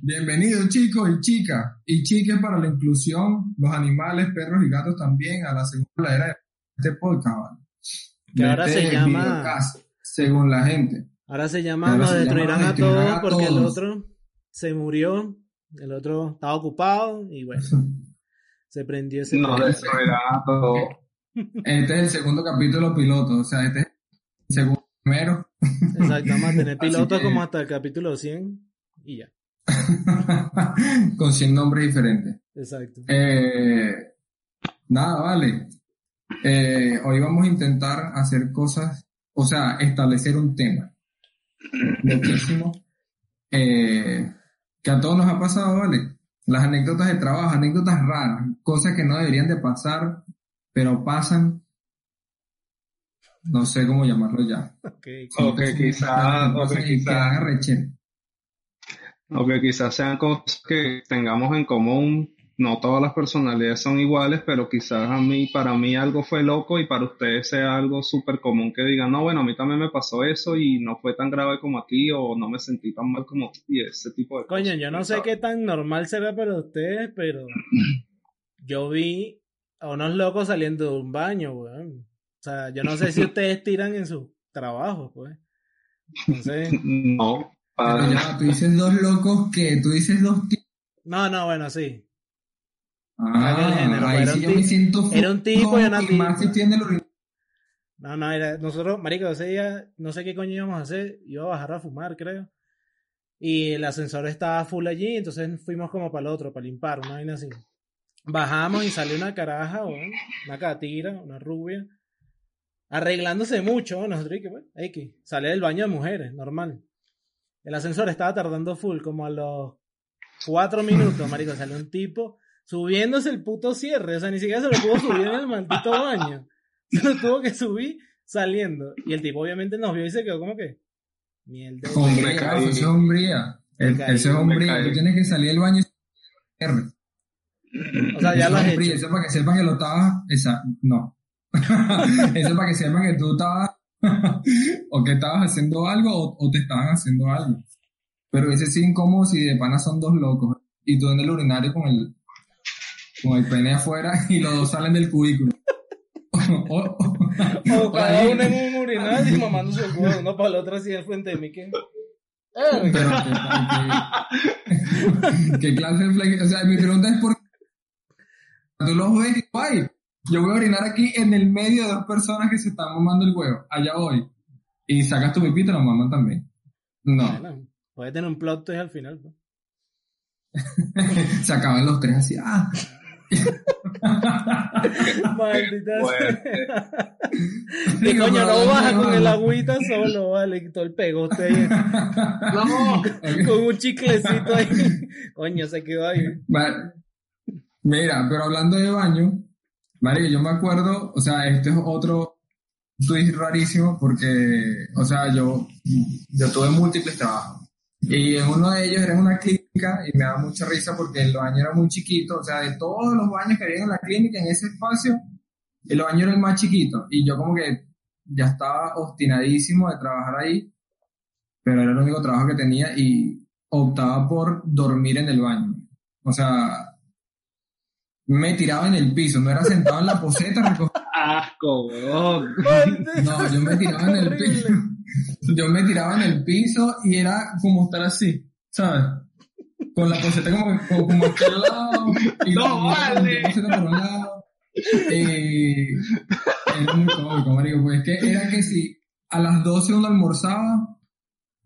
Bienvenidos chicos y chicas y chiques para la inclusión, los animales, perros y gatos también a la segunda era de este podcast. ¿vale? Que ahora este se llama- según la gente. Ahora se llama Ahora Nos se llama destruirán a Destruirán todos a porque el todos. otro se murió, el otro estaba ocupado y bueno, se prendió ese No tren. destruirá todo. Este es el segundo capítulo piloto, o sea, este es el segundo primero. Exacto, vamos a tener que- como hasta el capítulo 100 y ya. con 100 nombres diferentes. Exacto. Eh, nada, vale. Eh, hoy vamos a intentar hacer cosas, o sea, establecer un tema. Loquísimo. Eh, que a todos nos ha pasado, ¿vale? Las anécdotas de trabajo, anécdotas raras, cosas que no deberían de pasar, pero pasan. No sé cómo llamarlo ya. Ok. O que quizás, o que quizás. O que quizás sean cosas que tengamos en común. No todas las personalidades son iguales, pero quizás a mí, para mí algo fue loco y para ustedes sea algo súper común que digan, no, bueno, a mí también me pasó eso y no fue tan grave como a ti o no me sentí tan mal como a ti y ese tipo de cosas. Coño, yo no sé qué tan normal será para ustedes, pero yo vi a unos locos saliendo de un baño, weón. O sea, yo no sé si ustedes tiran en sus trabajos, pues. Entonces, No, ya, tú dices dos locos que tú dices dos tipos. no, no, bueno, sí. Ah, el género, ahí era sí un yo me ti- siento era un tipo y una y más tipa. si tiene el urin- No, no, era, nosotros, marico, ese día, no sé qué coño íbamos a hacer, iba a bajar a fumar, creo. Y el ascensor estaba full allí, entonces fuimos como para el otro, para limpar, una vaina así. Bajamos y salió una caraja, una catira, una rubia, arreglándose mucho, ¿no? nosotros, y que, bueno, X, sale del baño de mujeres, normal. El ascensor estaba tardando full, como a los cuatro minutos, marico, salió un tipo subiéndose el puto cierre, o sea, ni siquiera se lo pudo subir en el maldito baño. Se lo tuvo que subir saliendo. Y el tipo obviamente nos vio y se quedó como que. Mierda. Me caí. eso es hombría. Eso es hombría. Tú tienes que salir del baño y R. O sea, ya Eso lo es has hecho. Eso es para que sepas que lo estabas. Esa, no. eso es para que sepas que tú estabas. o que estabas haciendo algo o, o te estaban haciendo algo. Pero ese sí incómodo si de pana son dos locos. Y tú en el urinario con el. Con el pene afuera y los dos salen del cubículo. O- o- O cada uno en un urinal y mamándose el huevo, uno para el otro así al frente de mí. que- Pero, ¿qué, qué- qué clase de flex- O sea, mi pregunta es por qué tú los ves y guay. Yo voy a orinar aquí en el medio de dos personas que se están mamando el huevo. Allá voy. Y sacas tu pipí y te lo maman también. No. Bueno, puede tener un plot twist al final. pues. se acaban los tres así. Ah. Maldita sea. Y coño, no baja con el agüita solo, vale, todo el pegoste ahí. No, con un chiclecito ahí. Coño, se quedó ahí. Vale. Mira, pero hablando de baño, Mario, yo me acuerdo, o sea, este es otro twist rarísimo porque, o sea, yo, yo tuve múltiples trabajos. Y en uno de ellos era una clínica y me da mucha risa porque el baño era muy chiquito, o sea, de todos los baños que había en la clínica, en ese espacio, el baño era el más chiquito. Y yo como que ya estaba obstinadísimo de trabajar ahí, pero era el único trabajo que tenía y optaba por dormir en el baño. O sea, me tiraba en el piso, no era sentado en la poseta recogido. asco, weón. No, yo me tiraba en el piso. Yo me tiraba en el piso y era como estar así, ¿sabes? Con la poseta como, como, como al lado. Y No, con la vale. poseta por un lado. Y era muy cómico, marico, pues es que era que si a las 12 uno almorzaba,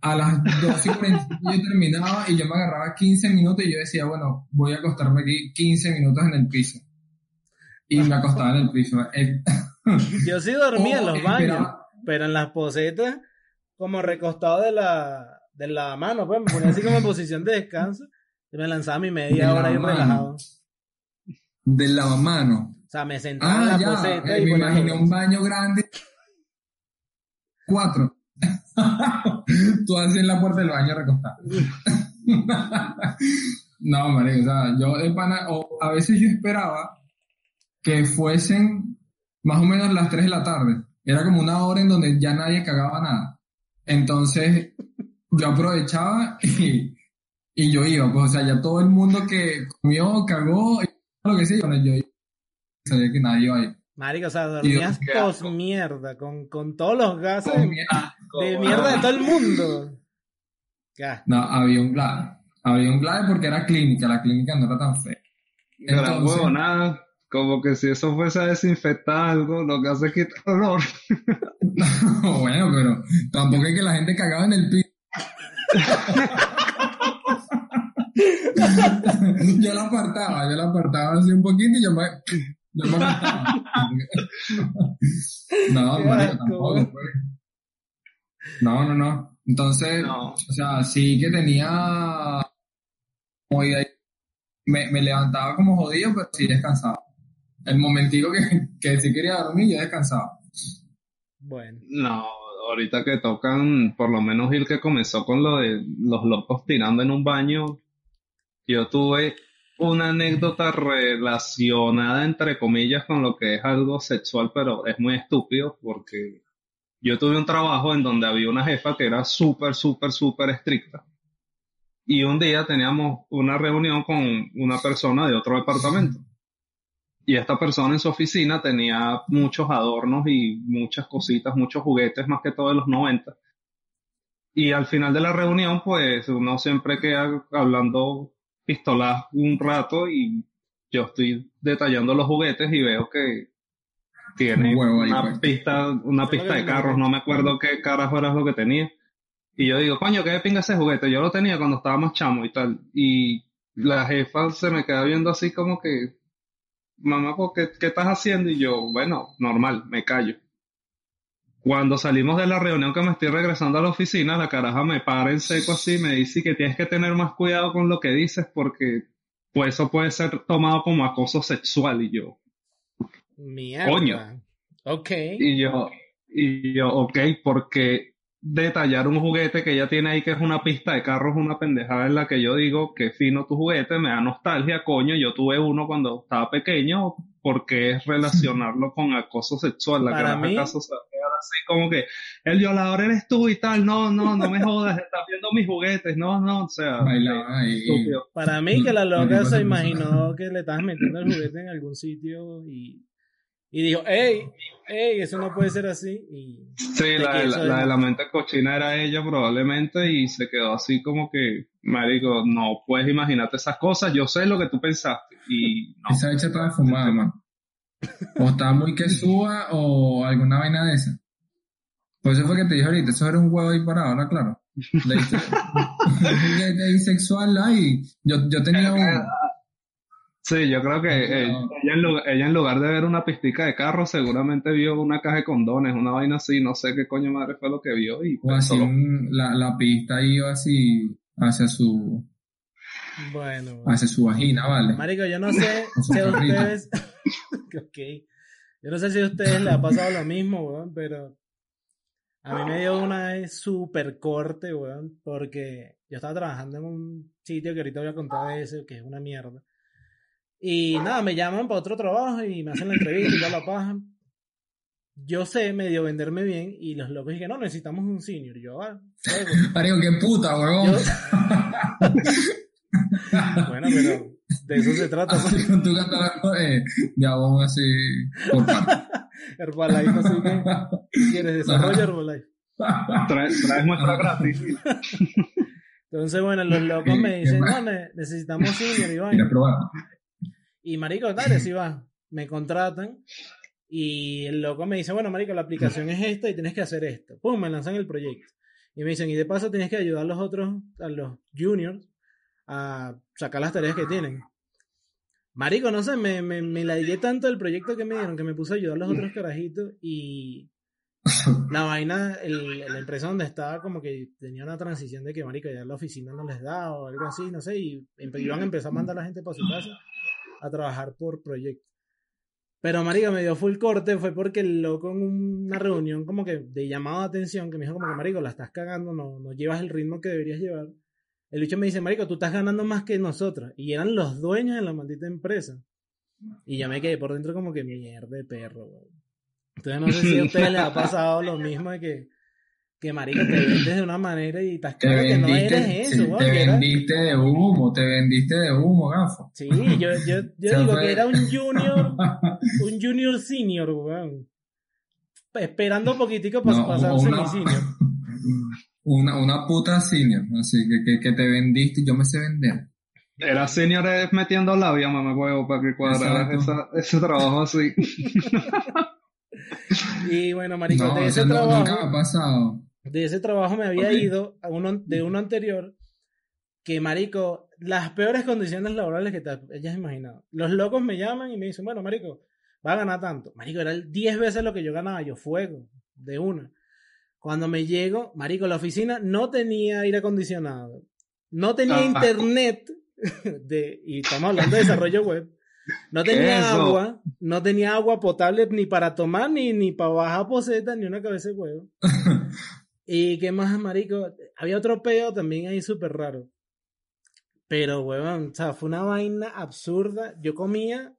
a las 12 y 40 yo terminaba y yo me agarraba 15 minutos y yo decía, bueno, voy a acostarme aquí 15 minutos en el piso. Y me acostaba en el piso. Eh, Yo sí dormía en los baños, esperaba- pero en las posetas, como recostado de la, de la mano, pues me ponía así como en posición de descanso y me lanzaba mi media De hora mano. relajado. Del lavamano. O sea, me sentaba en Ah, la ya. poseta eh, y me imaginé un baño grande. Cuatro. Tú así en la puerta del baño recostado. no, marico, o sea, yo de pana, o a veces yo esperaba que fuesen más o menos las 3 de la tarde. Era como una hora en donde ya nadie cagaba nada. Entonces, yo aprovechaba y, yo iba, pues, o sea, ya todo el mundo que comió, cagó, lo que sea, bueno, yo iba. sabía que nadie iba a ir. Marico, o sea, dormías asco. mierda, con, con todos los gases de, mi asco, de weón. mierda de todo el mundo. Qué. No, había un glade. Había un glade porque era clínica, la clínica no era tan fea. Entonces- huevo, nada. Como que si eso fuese a desinfectar algo, lo que hace es quitar olor. bueno, pero tampoco es que la gente cagaba en el piso. yo la apartaba, yo la apartaba así un poquito y yo me, yo no, tampoco, pues. No, no, no. Entonces, No. o sea, sí que tenía como idea- me, me levantaba como jodido, pero sí descansaba. El momentico que, que sí quería dormir, yo descansaba. Bueno, No, ahorita que tocan, por lo menos Gil que comenzó con lo de los locos tirando en un baño, yo tuve una anécdota relacionada entre comillas con lo que es algo sexual, pero es muy estúpido porque yo tuve un trabajo en donde había una jefa que era súper, súper, súper estricta. Y un día teníamos una reunión con una persona de otro departamento. Y esta persona en su oficina tenía muchos adornos y muchas cositas, muchos juguetes, más que todo de los 90. Y al final de la reunión, pues uno siempre queda hablando pistolas un rato y yo estoy detallando los juguetes y veo que tiene Un huevo ahí, una pues. pista, una pista de carros, no me acuerdo qué carajo era lo que tenía. Y yo digo, coño, ¿qué pinga ese juguete? Yo lo tenía cuando estaba más chamo y tal. Y la jefa se me queda viendo así como que, mamá, ¿por qué, qué estás haciendo? Y yo, bueno, normal, me callo. Cuando salimos de la reunión que me estoy regresando a la oficina, la caraja me para en seco así, me dice que tienes que tener más cuidado con lo que dices porque pues eso puede ser tomado como acoso sexual y yo, mierda. Coño. Ok. y yo, y yo, ok, porque detallar un juguete que ella tiene ahí que es una pista de carros, una pendejada en la que yo digo, que fino tu juguete, me da nostalgia, coño, yo tuve uno cuando estaba pequeño, porque es relacionarlo con acoso sexual, la Para caraja mí- acaso se va a quedar así como que el violador eres tú y tal, no, no, no me jodas, estás viendo mis juguetes, no, no, o sea, Bailaba estúpido. Para mí que la loca se imaginó que le estabas metiendo el juguete en algún sitio y, y dijo, hey, hey, eso no puede ser así. Y Sí, la, de la, es- la de la mente cochina era ella probablemente y se quedó así como que, marico, no puedes imaginarte esas cosas, yo sé lo que tú pensaste y no. Esa hecha estaba fumada, man. O estaba muy que suba o alguna vaina de esa. Por eso fue que te dije ahorita, eso era un huevo ahí parado, ¿no? Claro. Un ahí sexual ahí. Yo, yo tenía uno. Sí, yo creo que eh, ella, en lugar, ella en lugar de ver una pistica de carro seguramente vio una caja de condones, una vaina así, no sé qué coño madre fue lo que vio y O así, un- la, la pista iba así hacia su, bueno, hacia su vagina, ¿vale? Marico, yo no sé si a ustedes, ok, yo no sé si a ustedes les ha pasado lo mismo, weón, pero a mí me dio una vez súper corte, weón, porque yo estaba trabajando en un sitio que ahorita voy a contar de ese, que es una mierda. Y nada, me llaman para otro trabajo y me hacen la entrevista y toda la paja. Yo sé medio venderme bien y los locos dije, no, necesitamos un senior. Y yo, ah. Marico, qué puta. Yo- bueno, pero de eso se trata. pues. Así tu catálogo de, de abón así por parte. Herbalife, así que quieres desarrollo Herbalife. traes, traes muestra gratis. Entonces, bueno, los locos me dicen, no, ne- necesitamos senior y vaina. ¿Quieres probar? Y marico, dale, si va. Me contratan. Y el loco me dice, bueno, marico, la aplicación es esta y tienes que hacer esto. Pum, me lanzan el proyecto. Y me dicen, y de paso tienes que ayudar a los otros, a los juniors, a sacar las tareas que tienen. Marico, no sé, me, me, me la dije tanto del proyecto que me dieron que me puse a ayudar a los otros carajitos y la vaina, el, la empresa donde estaba como que tenía una transición de que, marico, ya la oficina no les da o algo así, no sé, y iban a empezar a mandar a la gente para su casa a trabajar por proyecto. Pero, marico, me dio full corte, fue porque el loco en una reunión como que de llamado de atención, que me dijo como que, marico, la estás cagando, no, no llevas el ritmo que deberías llevar. El bicho me dice, marico, tú estás ganando más que nosotros. Y eran los dueños de la maldita empresa. Y ya me quedé por dentro como que mierda de perro, güey. Entonces no sé si a ustedes les ha pasado lo mismo de que, que marico, te vendes de una manera y estás claro que no eres eso, sí, güey. te era- vendiste de humo, te vendiste de humo, gafo. Sí, yo, yo, yo digo fue. que era un junior, un junior senior, weón. Esperando poquitico para No, pasarse mi senior. Una, una puta senior, así que, que, que te vendiste, yo me sé vender. Era senior es metiendo labia, mamá huevo, para que esa, ese trabajo así. Y bueno, marico, No, de ese no- trabajo, nunca me ha pasado. de ese trabajo me había ido a uno, de uno anterior que, marico, las peores condiciones laborales que te hayas imaginado. Los locos me llaman y me dicen, bueno, marico, va a ganar tanto. Marico, era el 10 veces lo que yo ganaba, yo fuego, de una. Cuando me llego, marico, la oficina no tenía aire acondicionado, no tenía Ah. internet, de, y estamos hablando de desarrollo web, no tenía Eso. agua, no tenía agua potable ni para tomar, ni, ni para bajar poseta, ni una cabeza de huevo. y qué más, marico, había otro peo también ahí súper raro. Pero, huevón, o sea, fue una vaina absurda. Yo comía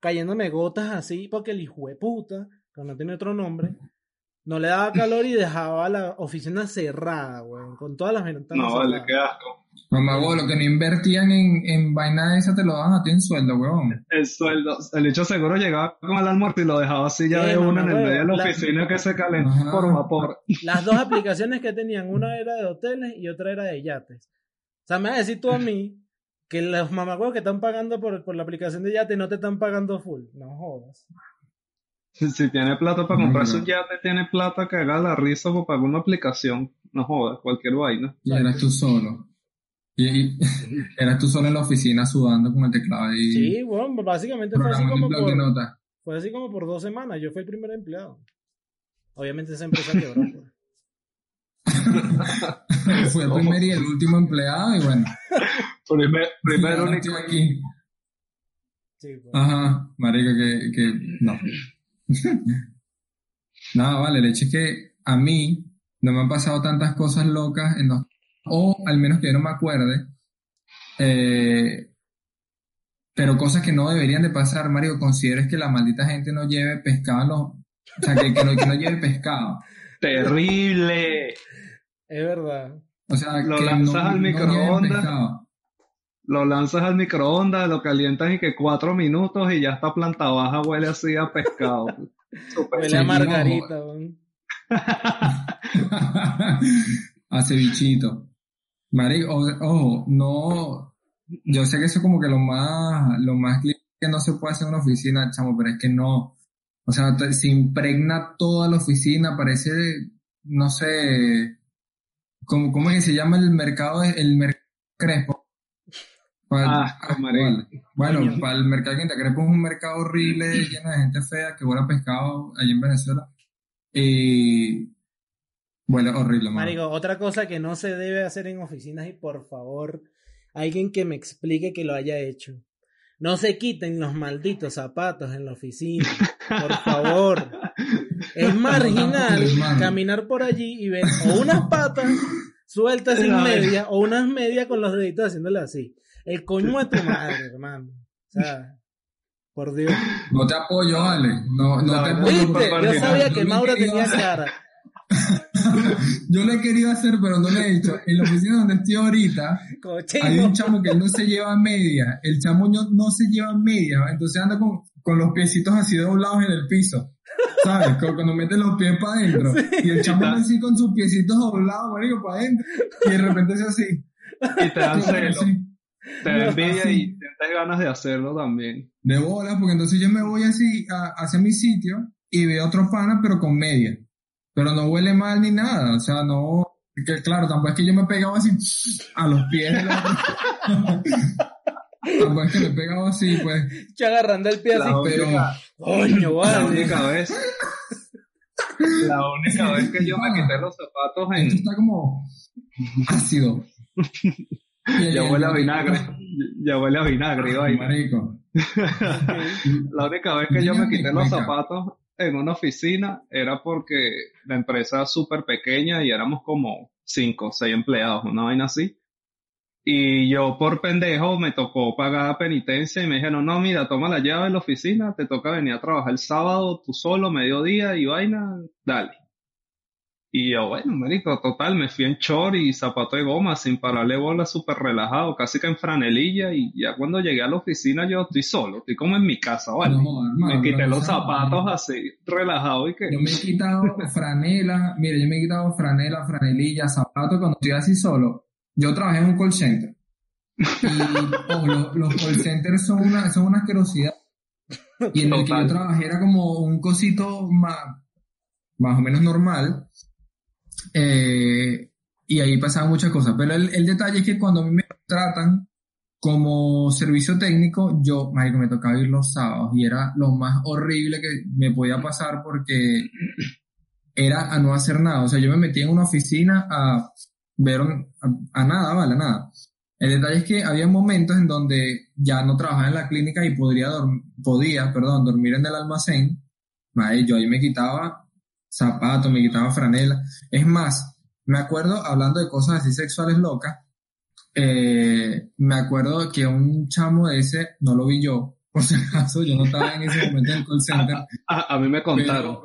cayéndome gotas así porque el hijo de puta, que no tiene otro nombre, no le daba calor y dejaba la oficina cerrada, weón, con todas las ventanas No, vale, cerradas. qué asco. Mamá, lo que no invertían en, en vaina esa te lo dan a ti en sueldo, huevón. El sueldo, el hecho seguro llegaba con el almuerzo y lo dejaba así ya Sí, de una en el medio de la la- oficina que se calentó Ajá. por vapor. Las dos aplicaciones que tenían, una era de hoteles y otra era de yates. O sea, me vas a decir tú a mí que los mamagüeos que están pagando por, por la aplicación de yate no te están pagando full. No jodas. Si, tiene plata para Mm, comprarse un yate, tiene plata que haga la risa por pagar una aplicación. No jodas, cualquier vaina. Y eras tú solo. Y, y eras tú solo en la oficina sudando con el teclado y Sí, bueno, básicamente fue así como por, fue así como por dos semanas. Yo fui el primer empleado. Obviamente esa empresa quebró. pues. Fue el primer y el último empleado y bueno. Primer, primer ahora único. aquí. Sí, pues. Ajá, marica, que, que no. Nada, vale, el hecho es que a mí no me han pasado tantas cosas locas en los, o al menos que yo no me acuerde, eh, pero cosas que no deberían de pasar, Mario, consideres que la maldita gente no lleve pescado en los, o sea, que, que no, que no lleve pescado. Terrible. Es verdad. O sea, Lo que lanzas no, al no microondas. pescado. Lo lanzas al microondas, lo calientas y que cuatro minutos y ya está planta baja, huele así a pescado. Súper Huele a margarita. a cevichito. Marico, ojo, no, yo sé que eso es como que lo más, lo más que no se puede hacer en una oficina, chamo, pero es que no, o sea, se impregna toda la oficina, parece, no sé, ¿cómo, cómo es que se llama el mercado, el mercado Crespo? Ah, vale. Bueno, para el mercado de Quinta Crespo es un mercado horrible, lleno de gente fea que huele a pescado allí en Venezuela. Y huele horrible, mano. Marico, otra cosa que no se debe hacer en oficinas y por favor, alguien que me explique que lo haya hecho. No se quiten los malditos zapatos en la oficina, por favor. Es marginal caminar por allí y ver o unas patas sueltas sin media o unas medias con los deditos haciéndole así. El coño de tu madre, hermano. O sea, por Dios. No te apoyo, Ale. No, no te apoyo. ¿Viste? por- Yo sabía que Mauro tenía hacer. cara. Yo lo he querido hacer, pero no lo he hecho. En la oficina donde estoy ahorita, hay un chamo que no se lleva media. El chamo no, no se lleva media. Entonces anda con, con los piecitos así doblados en el piso. ¿Sabes? Como Cuando mete los pies para adentro. Y el chamo anda así con sus piecitos doblados, marico, para adentro. Y de repente es así. Y te dan celo, Así. Te da envidia y tienes ganas de hacerlo también. De bolas, porque entonces yo me voy así a- hacia mi sitio y veo otro pana, pero con media. Pero no huele mal ni nada, o sea, no... Que, claro, tampoco es que yo me pegaba así a los pies. Tampoco es que me he pegado así, pues. Yo agarrando el pie así, La pero. única- Coño, La vale. única vez. La única vez que yo me quité los zapatos en. Esto está como ácido. Ya el- huele a vinagre. Ya huele a vinagre, vaina. marico. La única vez que yo me quité los zapatos en una oficina era porque la empresa era súper pequeña y éramos como cinco o seis empleados, una vaina así. Y yo por pendejo me tocó pagar penitencia y me dijeron, no, mira, toma la llave de la oficina, te toca venir a trabajar el sábado tú solo, mediodía y vaina, dale. Y yo, bueno, marico, total, me fui en short y zapato de goma sin pararle bola, súper relajado, casi que en franelilla y ya cuando llegué a la oficina yo estoy solo, estoy como en mi casa, ¿vale? No, hermano, me quité los zapatos así, relajado y que... Yo me he quitado franela, mire, yo me he quitado franela, franelilla, zapatos cuando estoy así solo. Yo trabajé en un call center. Y los, los call centers son una, son una asquerosidad. Y en el que Total. yo trabajé era como un cosito más, más o menos normal. Eh, y ahí pasaban muchas cosas. Pero el, el detalle es que cuando a mí me tratan como servicio técnico, yo, marico, me tocaba ir los sábados y era lo más horrible que me podía pasar porque era a no hacer nada. O sea, yo me metí en una oficina a ver a, nada, vale, a nada. El detalle es que había momentos en donde ya no trabajaba en la clínica y podría podía, perdón, dormir en el almacén. Madre, yo ahí me quitaba zapatos, me quitaba franela. Es más, me acuerdo, hablando de cosas así sexuales locas, eh, me acuerdo que un chamo de ese, no lo vi yo, por si acaso, yo no estaba en ese momento en el call center. A, a mí me contaron.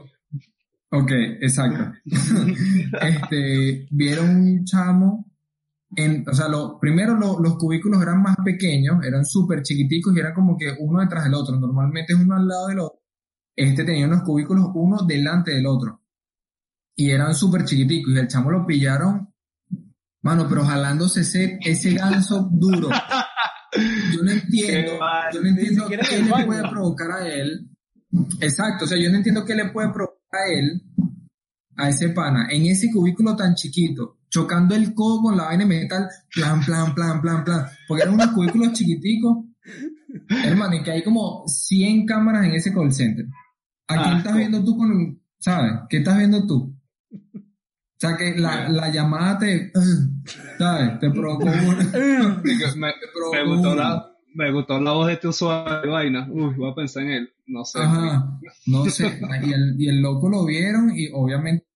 Pero- ok, exacto. este, vieron un chamo, en, o sea, lo, primero lo- los cubículos eran más pequeños, eran súper chiquiticos y eran como que uno detrás del otro. Normalmente es uno al lado del otro. Este tenía unos cubículos uno delante del otro. Y eran súper chiquiticos y el chamo lo pillaron, mano, pero jalándose ese, ese ganso duro. Yo no entiendo, yo no entiendo qué le puede provocar a él. Exacto, o sea, yo no entiendo qué le puede provocar a él, a ese pana, en ese cubículo tan chiquito, chocando el codo con la vaina metal, plan, plan, plan, plan, plan, porque eran unos cubículos chiquiticos, hermano, y que hay como 100 cámaras en ese call center. ¿A quién estás Asco. viendo tú con, sabes? ¿Qué estás viendo tú? O sea, que la, la llamada te, ¿sabes? Te provocó me, gustó la, me gustó la voz de este usuario de vaina. Uy, voy a pensar en él. No sé. Ajá, no sé. Y el, y el loco lo vieron y obviamente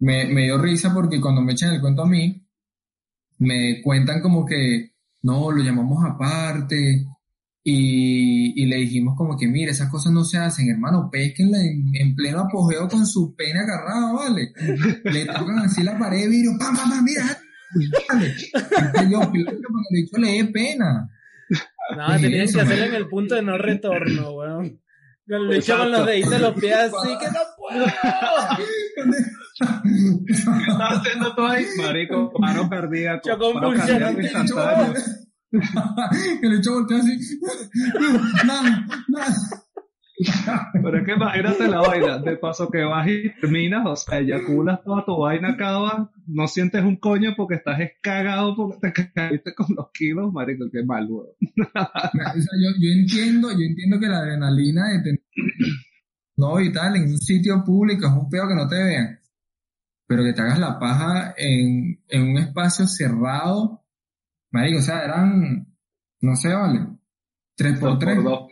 me, me dio risa porque cuando me echan el cuento a mí, me cuentan como que no, lo llamamos aparte y, y le dijimos como que mire, esas cosas no se hacen, hermano, pesquenla en, en pleno apogeo con su pene agarrado, ¿vale? Le tocan así la pared de vidrio, pam, pam, pam, mira, dale. Y yo, piloto, porque le dicho, le dé pena. No, ¿Qué es tenías que hacerlo en el punto de no retorno, weón. Hecho con los deditos de los pies así que no puedo. ¿Qué estás haciendo tú ahí? Marico, paro cardíaco. Yo convulsionando. que le echó volteó así. Nada, nada. Pero es que imagínate la vaina, de paso que vas y terminas, o sea, eyaculas toda tu vaina, acaba, no sientes un coño porque estás escagado porque te caíste con los kilos, marico, qué mal, weón. O sea, yo, yo entiendo, yo entiendo que la adrenalina de tener no y tal en un sitio público es un peor que no te vean. Pero que te hagas la paja en, en un espacio cerrado, marico, o sea, eran, no sé, vale, tres por Dos tres. por dos.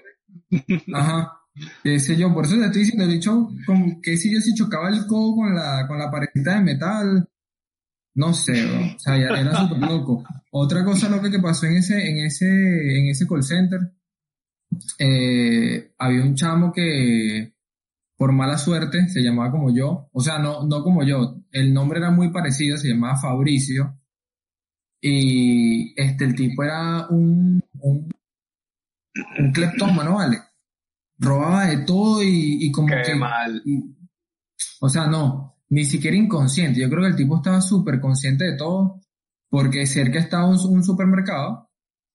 Ajá. Qué sé yo, por eso te estoy diciendo, de hecho, como que si yo si chocaba el codo con la, con la paredita de metal, no sé, bro. o sea, ya era súper loco. Otra cosa loca que pasó en ese, en ese, en ese call center, eh, había un chamo que, por mala suerte, se llamaba como yo, o sea, no, no como yo, el nombre era muy parecido, se llamaba Fabricio, y este, el tipo era un, un, un cleptómano, ¿vale? Robaba de todo y, y como Qué que... mal. y- o sea, no, ni siquiera inconsciente. Yo creo que el tipo estaba súper consciente de todo, porque cerca estaba un, un supermercado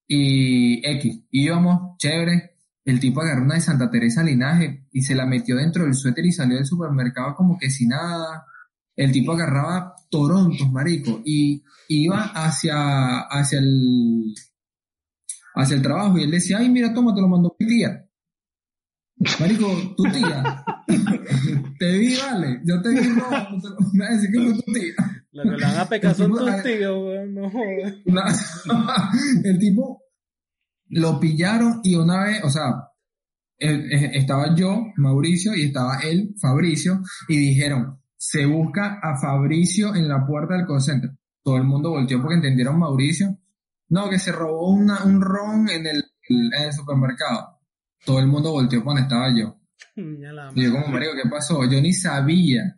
y X. Íbamos, chévere. El tipo agarró una de Santa Teresa Linaje y se la metió dentro del suéter y salió del supermercado como que sin nada. El tipo agarraba torontos, marico, y iba hacia, hacia el, hacia el trabajo y él decía, ay, mira, toma, te lo mandó mi tía. Marico, tu tía. te vi, vale. Yo te vi, no, me vas a decir que fue tu tía. Lo que le van a pecar son tus tíos, weón, no jodas. El tipo lo pillaron y una vez, o sea, él- eh, estaba yo, Mauricio, y estaba él, Fabricio, y dijeron, se busca a Fabricio en la puerta del call center. Todo el mundo volteó porque entendieron Mauricio. No, que se robó una, un ron en el, en el supermercado. Todo el mundo volteó cuando estaba yo. Y yo como, marico, ¿qué pasó? Yo ni sabía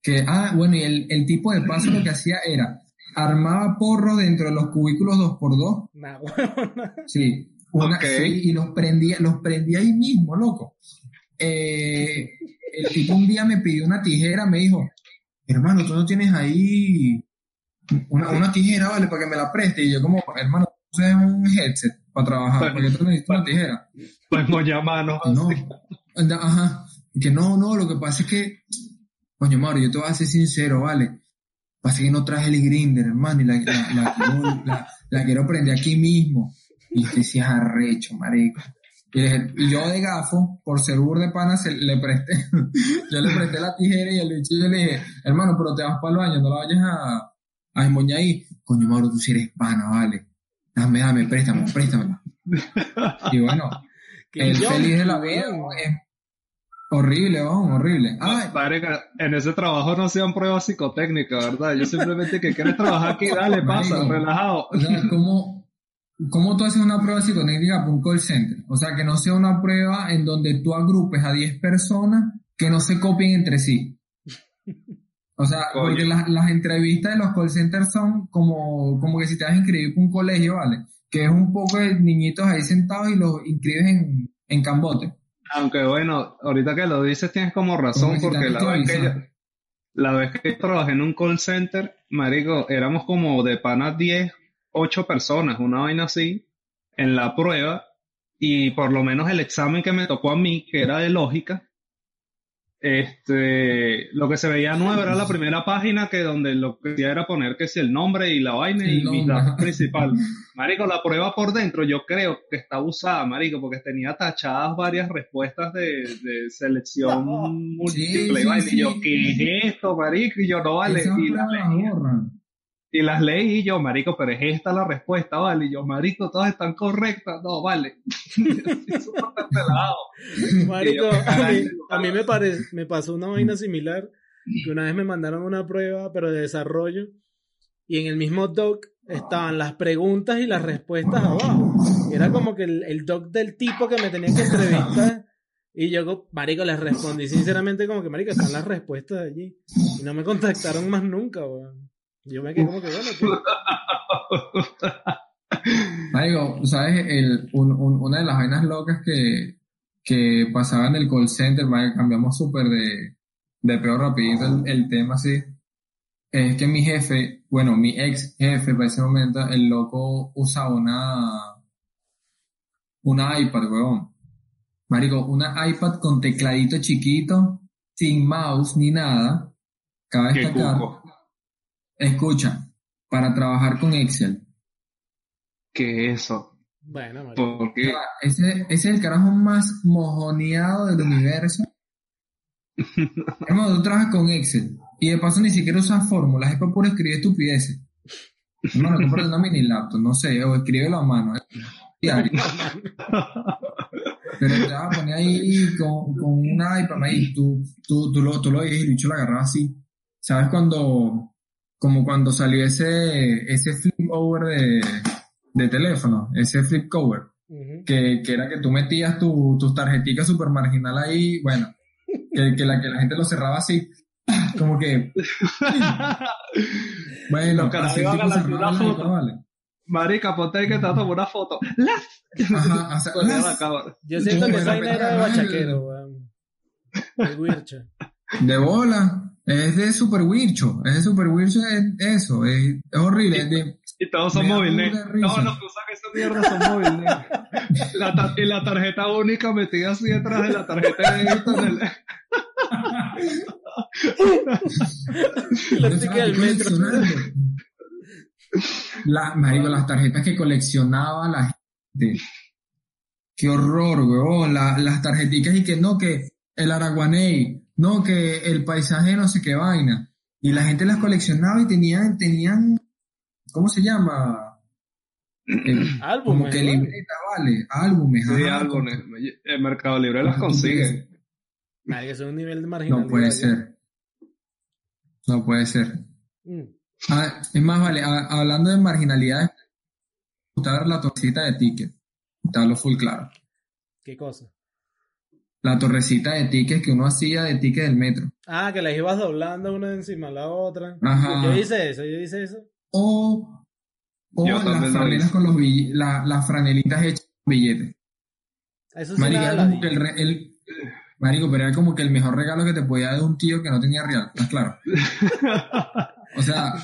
que, ah, bueno, y el, el tipo de paso lo que hacía era, armaba porro dentro de los cubículos 2x2, Nah, weón. sí, una, sí, y los prendía, los prendía ahí mismo, loco. Eh, el tipo un día me pidió una tijera, me dijo, hermano, tú no tienes ahí una, una tijera, vale, para que me la preste. Y yo como, hermano, tú usas un headset para trabajar, porque tú necesitas una tijera. Podemos llamarnos No, ajá, que no, no, lo que pasa es que, coño, Mario, yo te voy a ser sincero, ¿vale? Pasa que no traje el grinder, hermano, y la, la, la quiero, la- la quiero prender aquí mismo. Y te decías arrecho, marico. Y, le dije- y yo de gafo, por ser bur de pana, se, le presté, yo le presté la tijera y el bicho yo le dije, hermano, pero te vas para el baño, no la vayas a, a emboñar ahí. Coño, Mauro, tú sí eres pana, vale. Dame, dame, préstame, préstamela. Y bueno, el yo, feliz de la vida es horrible, weón, horrible. Ay, Marica, en ese trabajo no hacían pruebas psicotécnicas, ¿verdad? Yo simplemente que quieres trabajar aquí, dale, pasa, relajado. o sea, ¿cómo, ¿cómo tú haces una prueba psicotécnica para un call center? O sea, que no sea una prueba en donde tú agrupes a 10 personas que no se copien entre sí. O sea, porque las, las entrevistas de los call centers son como, como que si te vas a inscribir para un colegio, ¿vale? Que es un poco de niñitos ahí sentados y los inscribes en, en cambote. Aunque bueno, ahorita que lo dices tienes como razón, Como porque la vez que yo, la vez que trabajé en un call center, marico, éramos como de panas 10, 8 personas, una vaina así, en la prueba, y por lo menos el examen que me tocó a mí, que era de lógica, este, lo que se veía nuevo era la primera página que donde lo que hacía era poner que si el nombre y la vaina y nombre. datos principales. Marico, la prueba por dentro yo creo que está usada, marico, porque tenía tachadas varias respuestas de, de selección No. múltiple. Sí, y sí, y yo, sí. ¿qué es esto, marico? Y yo, no vale. Y las, y las leí y yo, marico, pero es esta la respuesta, vale. Y yo, marico, todas están correctas. No, vale. Marico, yo, a mí, a mí me, pare- me pasó una vaina similar, que una vez me mandaron una prueba, pero de desarrollo, y en el mismo doc estaban las preguntas y las respuestas abajo. Era como que el, el doc del tipo que me tenía que entrevistar, y yo, co- marico, les respondí sinceramente como que, marico, están las respuestas allí. Y no me contactaron más nunca, weón. Yo me quedé como que, bueno, pues, Marico, ¿sabes? El, un- un- una de las vainas locas que, que pasaba en el call center, marico, cambiamos súper de, de peor rapidito el, el tema así, es que mi jefe, bueno, mi ex jefe para ese momento, el loco usaba una, una iPad, weón. Marico, una iPad con tecladito chiquito, sin mouse ni nada. Cabe destacar, cuco. Escucha, para trabajar con Excel. ¿Qué es eso? bueno, marico. ¿Por qué? Ese, ese es el carajo más mojoneado del universo. Hermano, tú trabajas con Excel y de paso ni siquiera usas fórmulas, es para puro escribir estupideces. Hermano, cómprate una mini laptop, no sé, o escríbelo a mano. Diario. Pero te vas a poner ahí con, con una iPad ahí, tú, tú, tú, lo, tú lo veías y el bicho lo agarraba así. ¿Sabes cuando, como cuando salió ese, ese flip over de, de teléfono, ese flip cover? Que, que era que tú metías tu, tus tarjeticas super marginal ahí, bueno, que, que la que la gente lo cerraba así, como que, bueno, así tipo cerraba la foto. vale. Marica, ponte ahí que te va a tomar una foto. ¡La! Ajá, o sea, las-. Yo siento que Bueno, esa era de bachaquero, weón. El Wircha. de bola, es de super wircho, es de super wircho, es eso, es, es horrible, es de, Y todos son móviles. Todos los que usan esa mierda son móviles. La y la tarjeta única metida así detrás de la tarjeta de débito en el- La Pero chica estaba del metro. coleccionando. La, marico, las tarjetas que coleccionaba la Qué horror, weón. La- las tarjeticas y que no, que el Araguaney, no, que el paisaje no sé qué vaina. Y la gente las coleccionaba y tenían, tenían, ¿cómo se llama? Eh, como Álbumes, que ¿no? libreta, vale, álbumes. Sí, ajá, con- El Mercado Libre las con- consigue. Marico, eso es un nivel de marginalidad. No puede ser. No puede ser. Mm. Ah, es más, vale, a- hablando de marginalidades, la torrecita de ticket. Te hablo full claro. ¿Qué cosa? La torrecita de tickets que uno hacía de ticket del metro. Ah, que las ibas doblando una encima de la otra. Ajá. Yo hice eso, yo hice eso. O, o Yo las franelas con los bill- la- las franelitas hechas con billetes. Eso sí Marico, nada, era como que el, re- el- Marico, pero era como que el mejor regalo que te podía dar de un tío que no tenía real, ¿estás claro? O sea,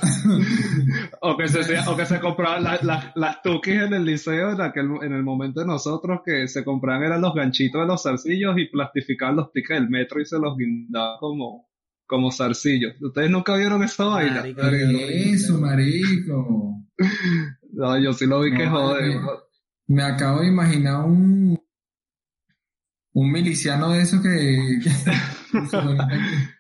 O que se, o que se compraban la- la- las tukis en el liceo en, aquel, en el momento de nosotros que se compraban eran los ganchitos de los zarcillos y plastificaban los tickets del metro y se los guindaban como, como zarcillos. ¿Ustedes nunca vieron esa vaina? Marico, ¿qué qué horrible. es eso, marico? No, yo sí lo vi que No, joder. me- acabo de imaginar un un miliciano de esos que, que-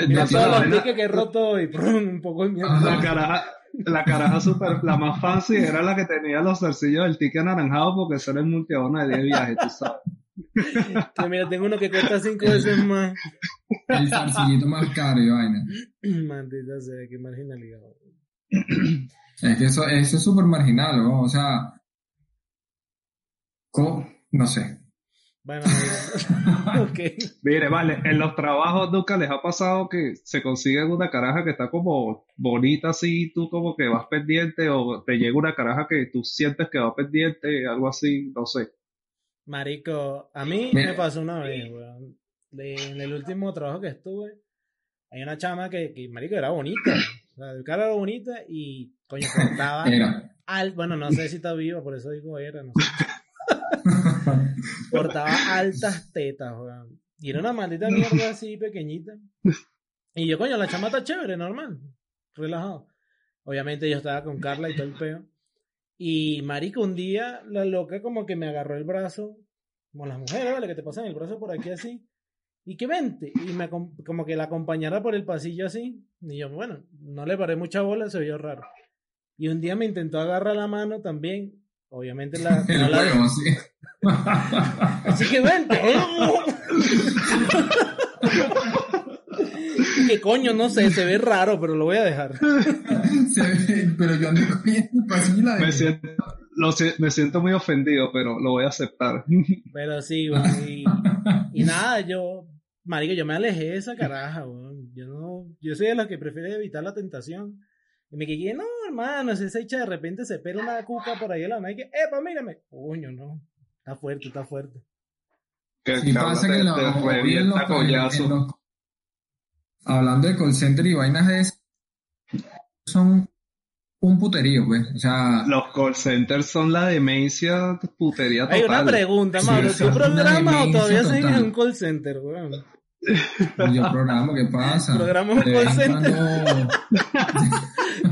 Sí todos la los que he roto y ¡prum! un poco mierda. Ajá. La caraja, la caraja super, la más fancy era la que tenía los zarcillos del ticket anaranjado porque eso era el multiabono de 10 viajes, tú sabes. Que mira, tengo uno que cuesta cinco veces más. el zarcillito más caro y vaina. Maldita sea, qué marginalidad. Es que eso, eso es súper marginal, ¿no? O sea, ¿cómo? no sé. Bueno, ok. Mire, vale, en los trabajos nunca les ha pasado que se consiguen una caraja que está como bonita así, y tú como que vas pendiente o te llega una caraja que tú sientes que va pendiente, algo así, no sé. Marico, a mí me pasó una vez, weón. En el último trabajo que estuve, hay una chama que, que marico, era bonita. O sea, de cara era bonita y, coño, cortaba al, bueno, no sé si está viva, por eso digo era, no sé. Cortaba altas tetas, weón. Y era una maldita mierda así pequeñita. Y yo, coño, la chama está chévere, normal. Relajado. Obviamente yo estaba con Carla y todo el peo. Y marico, un día la loca como que me agarró el brazo, como las mujeres, ¿vale? Que te pasan el brazo por aquí así. Y que vente. Y me como que la acompañara por el pasillo así. Y yo, bueno, no le paré mucha bola, se vio raro. Y un día me intentó agarrar la mano también. Obviamente la, no El la- huevo, sí. Así que vente. Y que coño, no sé, se ve raro, pero lo voy a dejar. Se ve, pero yo ando pasillo y la Me siento, lo me siento muy ofendido, pero lo voy a aceptar. Pero sí, weón, y, y nada, yo, marico, yo me alejé de esa caraja, weón. Yo no, yo soy de los que prefiere evitar la tentación. Y me quedé, no, hermano, si esa hecha de repente se pela una cuca por ahí en la Nike, epa, mírame. Coño, no. Está fuerte, está fuerte. Que Sí pasa te- que lo- te en los- revienta en collazo. los- hablando de call center y vainas de eso, son un puterío, pues. O sea, Los call centers son la demencia, putería Hay una total. pregunta, Sí, Mauro. ¿Tú una programas o todavía sigues total. en un call center, weón? Yo programo, ¿qué pasa? Programa un cuando-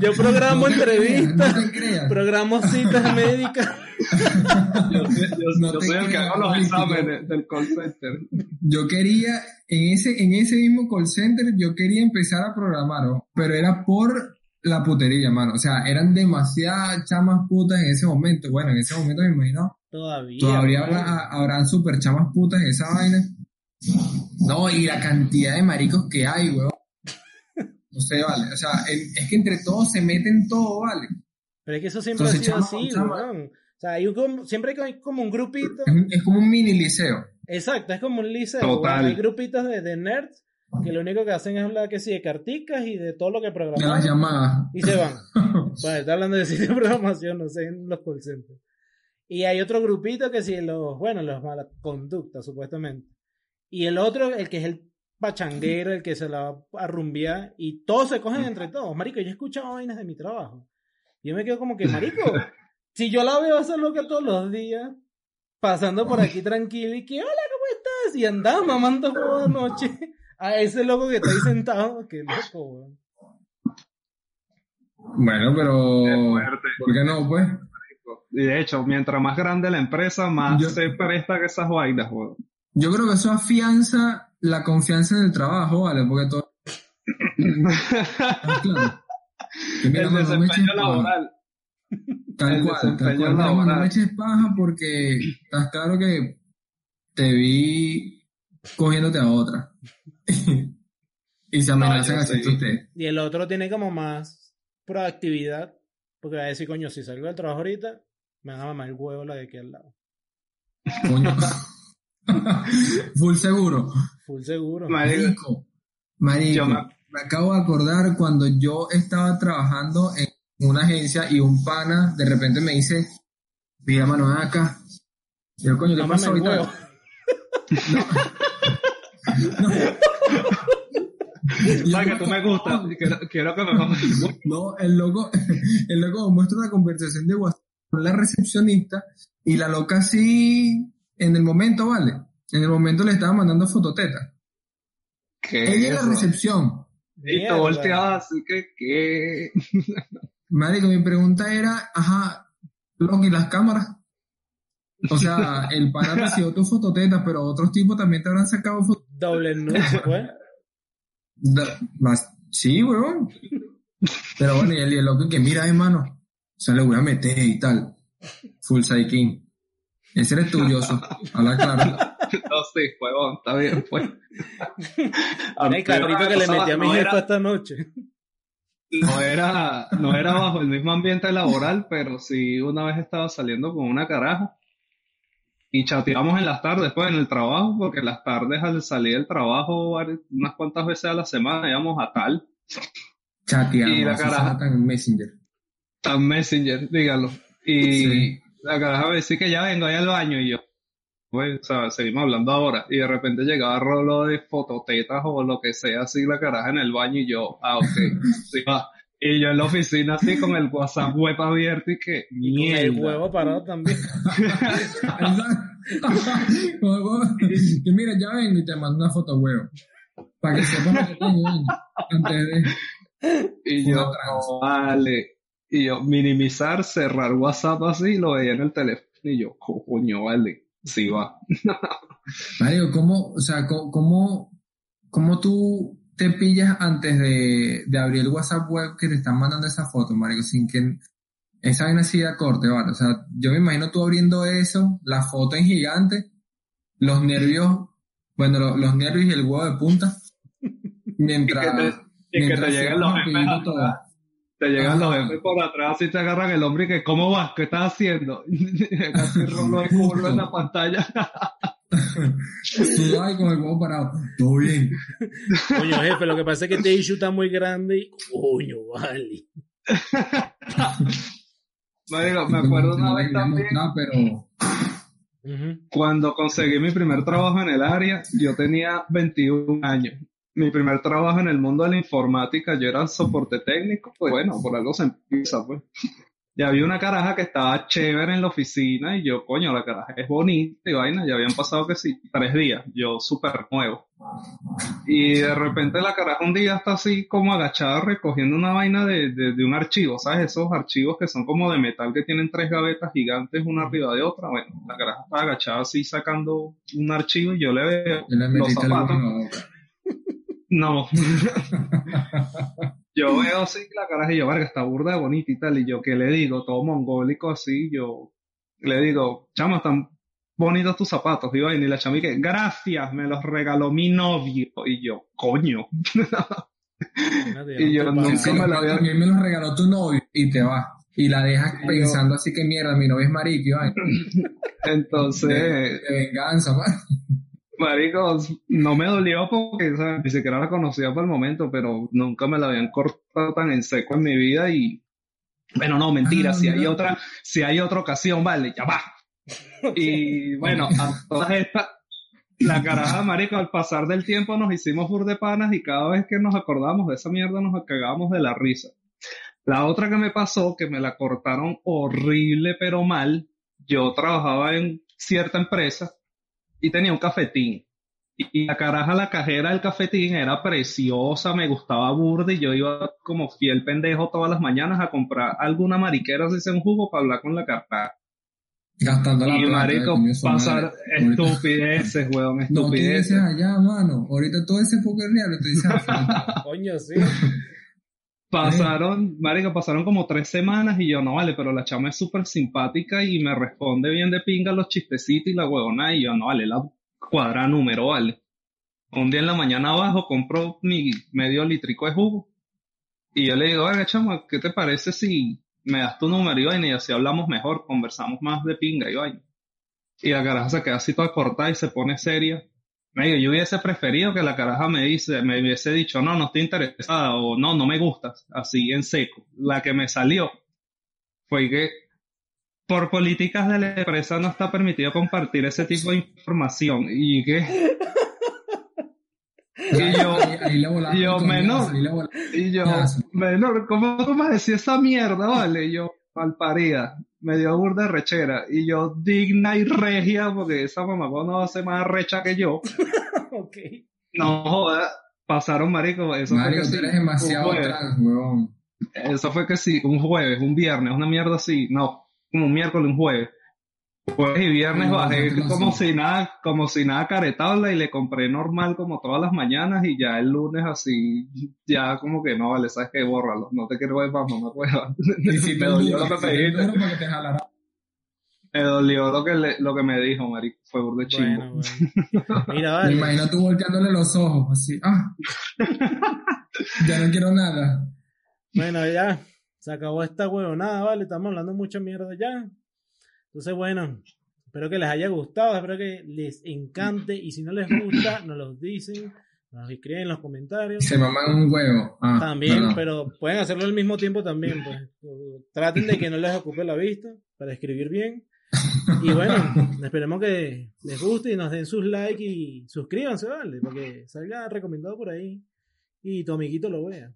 Yo programo No te creas, entrevistas, No programo citas médicas. Yo, soy- yo- No yo te soy el que hago los exámenes del call center. Yo quería, en ese, en ese mismo call center, yo quería empezar a programar, pero era por la putería, mano. O sea, eran demasiadas chamas putas en ese momento. Bueno, en ese momento me imagino, Todavía. todavía habrá- habrán super chamas putas en esa vaina. No, y la cantidad de maricos que hay, weón. No sé, vale. O sea, es que entre todos se meten todo, vale. Pero es que eso siempre Entonces, ha sido así, weón. O sea, hay un como- siempre hay como un grupito. Es, como un mini liceo. Exacto, es como un liceo. Total. Hay grupitos de, de nerds que lo único que hacen es hablar que sí de carticas y de todo lo que De las programan. llamadas. Y se van. Bueno, está hablando de sitio de programación, no sé, en los call centers. Y hay otro grupito que sí, los, bueno, los malas conductas, supuestamente. Y el otro, el que es el pachanguero, el que se la va a rumbear, y todos se cogen entre todos. Marico, yo he escuchado vainas de mi trabajo. Yo me quedo como que, marico, si yo la veo hacer loca todos los días, pasando por aquí tranquilo, y que, hola, ¿cómo estás? Y andaba mamando toda la noche a ese loco que está ahí sentado, que loco, weón. Bueno, Qué pero... ¿Por qué no, pues? Y de hecho, mientras más grande la empresa, más Yo- se presta que esas vainas, weón. Yo creo que eso afianza la confianza en el trabajo, ¿vale? Porque todo... Claro. Que mira, el no me desempeño paja. laboral. Tal el cual, tal cual. Mira, mano, no laboral. me eches paja porque estás claro que te vi cogiéndote a otra. y se amenazan yo así ustedes. Y el otro tiene como más proactividad. Porque va a decir, coño, si salgo del trabajo ahorita, me van a mamar el huevo la de aquí al lado. Coño. Full seguro. Full seguro. Marico, Marico, me- me acabo de acordar cuando yo estaba trabajando en una agencia y un pana de repente me dice, mira, mano, acá. Y yo, coño, ¿qué el ahorita? huevo. Que tú me gustas. Quiero, quiero que me. No, el loco, el loco muestra una conversación de WhatsApp con la recepcionista y la loca así, en el momento, ¿vale? En el momento le estaba mandando fototeta. ¿Qué Ella es en la recepción. Y tú volteabas así que, ¿qué? Marico, mi pregunta era, ajá, ¿y las cámaras? O sea, el pana recibió tu fototeta, pero otros tipos también te habrán sacado fotos. Doble nude, pues. Más, sí, weón. Pero bueno, y el, el loco que mira, hermano, o sea, le voy a meter y tal. Full Saikin. Ese eres tuyoso. Habla claro. No, sí, huevón, está bien, pues. Era el carrito que le metí a mi no jefa era, esta noche. no era, no era bajo el mismo ambiente laboral, pero sí una vez estaba saliendo con una caraja y chateamos en las tardes, pues en el trabajo, porque en las tardes al salir del trabajo unas cuantas veces a la semana íbamos a tal, Chateamos. Y la caraja. en Messenger. tal Messenger, dígalo. Y Sí. La caraja me decía que ya vengo ahí al baño y yo, pues, o sea, seguimos hablando ahora. Y de repente llegaba rolo de fototetas o lo que sea, así la caraja en el baño y yo, ah, ok, sí va. Y yo en la oficina así con el WhatsApp web abierto y que, Y con mierda. el huevo parado también. Que mira, ya vengo y te mando una foto, huevo. Para que sepas lo que tengo, antes de... Y yo, no, vale. Y yo, minimizar, cerrar WhatsApp así, lo veía en el teléfono. Y yo, coño, vale. Sí va. Mario, ¿cómo, o sea, cómo, cómo, tú te pillas antes de, de abrir el WhatsApp web que te están mandando esa foto, Mario, sin que esa vaina siga corte, ¿vale? O sea, yo me imagino tú abriendo eso, la foto en gigante, los nervios, bueno, lo- los nervios y el huevo de punta, mientras, Y que te- y que mientras te lleguen los todo. Te llegan los jefes por atrás y te agarran el hombre y que, ¿cómo vas? ¿Qué estás haciendo? Casi rolo de culo en la pantalla. Sudado y con el huevo parado. Todo bien. Coño, jefe, lo que pasa es que este issue está muy grande y. Coño, vale. Marico, me acuerdo una vez también No, pero cuando conseguí mi primer trabajo en el área, yo tenía 21 años. Mi primer trabajo en el mundo de la informática, yo era soporte técnico, pues bueno, por algo se empieza, pues. Y había una caraja que estaba chévere en la oficina y yo, coño, la caraja es bonita y vaina, ya habían pasado que sí, tres días, yo súper nuevo. Y de repente la caraja un día está así como agachada recogiendo una vaina de, de, de un archivo, ¿sabes? Esos archivos que son como de metal que tienen tres gavetas gigantes una arriba de otra. Bueno, la caraja está agachada así sacando un archivo y yo le veo los zapatos. No. yo veo así la caraja y yo, verga, está burda de bonita y tal. Y yo, ¿qué le digo? Todo mongólico así. Yo le digo, chama, están bonitos tus zapatos. Y, y la chama y que, gracias, me los regaló mi novio. Y yo, coño. Y yo nunca me lo había- A mí me lo regaló tu novio y te vas. Y la dejas Y yo- pensando así que mierda, mi novio es vaina. Entonces, de, de venganza, man. Marico, no me dolió porque ni siquiera la conocía por el momento, pero nunca me la habían cortado tan en seco en mi vida y, bueno, no, mentira, Ah, si hay otra, si hay otra ocasión, vale, ya va. Y bueno, a todas estas, la caraja, marico, al pasar del tiempo nos hicimos bur de panas y cada vez que nos acordamos de esa mierda nos cagábamos de la risa. La otra que me pasó, que me la cortaron horrible pero mal, yo trabajaba en cierta empresa y tenía un cafetín. Y la caraja, la cajera del cafetín era preciosa, me gustaba burda y yo iba como fiel pendejo todas las mañanas a comprar alguna mariquera, si sea un jugo, para hablar con la carta. Gastando la Y plata. marico, pasar estupideces, weón, No, tú estupideces. dices allá, mano. Ahorita todo ese poker real, tú dices afuera. Coño, sí. Pasaron, marico, pasaron como tres semanas y yo, no vale, pero la chama es súper simpática y me responde bien de pinga los chistecitos y la huevona y yo, no vale, la cuadra número, vale. Un día en la mañana abajo compro mi medio litrico de jugo y yo le digo, oiga, chama, ¿qué te parece si me das tu número y vaina y así hablamos mejor, conversamos más de pinga y vaina? Y la caraja se queda así toda cortada y se pone seria. Me digo, yo hubiese preferido que la caraja me dice, me hubiese dicho, no, no estoy interesada o no, no me gustas, así en seco. La que me salió fue que por políticas de la empresa no está permitido compartir ese tipo de información y que Y yo- y yo, menor. y yo, menor, ¿cómo tú me decías esa mierda, vale? Y yo, malparida, me dio burda de rechera y yo digna y regia porque esa mamá no va a ser más recha que yo. No joda, pasaron marico, eso tú eres demasiado trans. Eso fue que sí, un jueves, un viernes, una mierda así, no, como un miércoles, un jueves. Jueves y viernes bajé no como si nada, como si nada caretabla y le compré normal como todas las mañaas y ya el lunes así, ya como que no vale, sabes que bórralo, no te quiero ver más, no puedo. Hiciste me el dolió lo que me dijiste, te jalara. me dolió lo que, le- lo que me dijo, marico, fue burda de chimbo. Bueno, bueno. Mira, Me vale. imagino tú volteándole los ojos, así, ah. ya no quiero nada. Bueno, ya. Se acabó esta huevonada, ¿vale? Estamos hablando mucha mierda ya. Entonces, bueno. Espero que les haya gustado. Espero que les encante. Y si no les gusta, nos lo dicen. Nos escriben en los comentarios. Se maman un huevo. Ah, También, pero pueden hacerlo al mismo tiempo también, pues. Traten de que no les ocupe la vista para escribir bien. Y bueno, esperemos que les guste y nos den sus likes y suscríbanse, ¿vale? Para que salga recomendado por ahí y tu amiguito lo vea.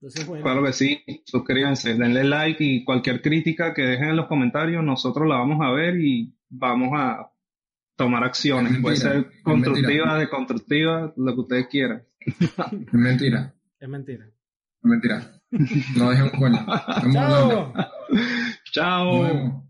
Entonces, bueno. Claro que sí, suscríbanse, denle like y cualquier crítica que dejen en los comentarios, nosotros la vamos a ver y vamos a tomar acciones. Es Puede ser constructiva, mentira. deconstructiva, lo que ustedes quieran. Es mentira, Es mentira. es mentira. No dejen un coño. ¡Chao! Nos Chao.